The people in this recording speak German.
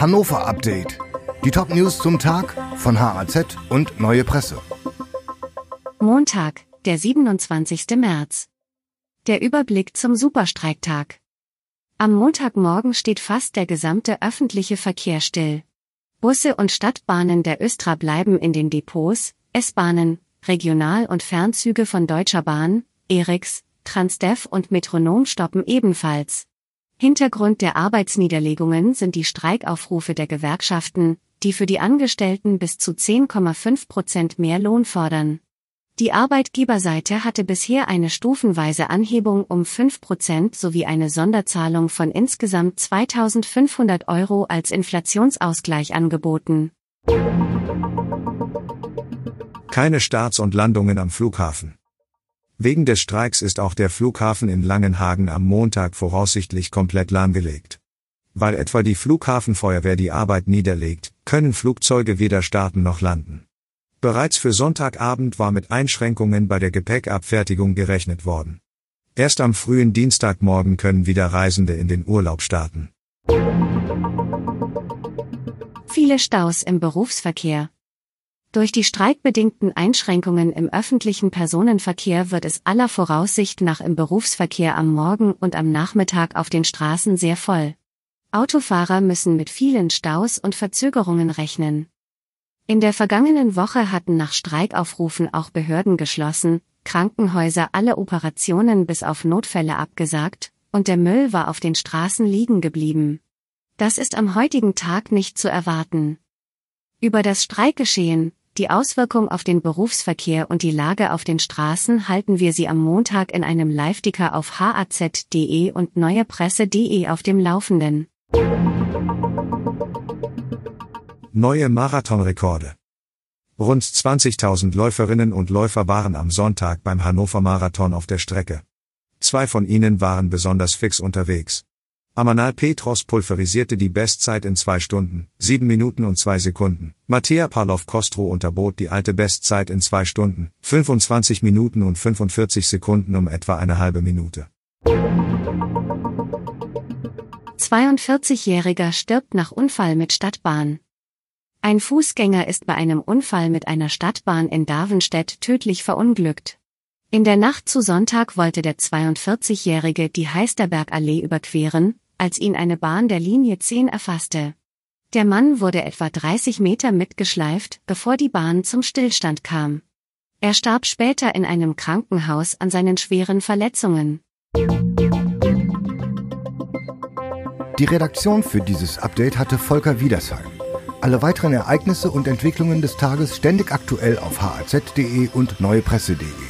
Hannover Update. Die Top-News zum Tag von HAZ und Neue Presse. Montag, der 27. März. Der Überblick zum Superstreiktag. Am Montagmorgen steht fast der gesamte öffentliche Verkehr still. Busse und Stadtbahnen der Östra bleiben in den Depots, S-Bahnen, Regional- und Fernzüge von Deutscher Bahn, Eriks, Transdev und Metronom stoppen ebenfalls. Hintergrund der Arbeitsniederlegungen sind die Streikaufrufe der Gewerkschaften, die für die Angestellten bis zu 10,5 Prozent mehr Lohn fordern. Die Arbeitgeberseite hatte bisher eine stufenweise Anhebung um 5 Prozent sowie eine Sonderzahlung von insgesamt 2500 Euro als Inflationsausgleich angeboten. Keine Starts und Landungen am Flughafen. Wegen des Streiks ist auch der Flughafen in Langenhagen am Montag voraussichtlich komplett lahmgelegt. Weil etwa die Flughafenfeuerwehr die Arbeit niederlegt, können Flugzeuge weder starten noch landen. Bereits für Sonntagabend war mit Einschränkungen bei der Gepäckabfertigung gerechnet worden. Erst am frühen Dienstagmorgen können wieder Reisende in den Urlaub starten. Viele Staus im Berufsverkehr. Durch die streikbedingten Einschränkungen im öffentlichen Personenverkehr wird es aller Voraussicht nach im Berufsverkehr am Morgen und am Nachmittag auf den Straßen sehr voll. Autofahrer müssen mit vielen Staus und Verzögerungen rechnen. In der vergangenen Woche hatten nach Streikaufrufen auch Behörden geschlossen, Krankenhäuser alle Operationen bis auf Notfälle abgesagt, und der Müll war auf den Straßen liegen geblieben. Das ist am heutigen Tag nicht zu erwarten. Über das Streikgeschehen, die Auswirkung auf den Berufsverkehr und die Lage auf den Straßen halten wir Sie am Montag in einem Live-Ticker auf haz.de und neuepresse.de auf dem Laufenden. Neue Marathonrekorde. Rund 20.000 Läuferinnen und Läufer waren am Sonntag beim Hannover Marathon auf der Strecke. Zwei von ihnen waren besonders fix unterwegs. Amanal Petros pulverisierte die Bestzeit in zwei Stunden, sieben Minuten und zwei Sekunden. Mattea Pavlov Kostro unterbot die alte Bestzeit in zwei Stunden, 25 Minuten und 45 Sekunden um etwa eine halbe Minute. 42-Jähriger stirbt nach Unfall mit Stadtbahn. Ein Fußgänger ist bei einem Unfall mit einer Stadtbahn in Darvenstedt tödlich verunglückt. In der Nacht zu Sonntag wollte der 42-Jährige die Heisterbergallee überqueren, als ihn eine Bahn der Linie 10 erfasste. Der Mann wurde etwa 30 Meter mitgeschleift, bevor die Bahn zum Stillstand kam. Er starb später in einem Krankenhaus an seinen schweren Verletzungen. Die Redaktion für dieses Update hatte Volker Wiedersheim. Alle weiteren Ereignisse und Entwicklungen des Tages ständig aktuell auf haz.de und neuepresse.de.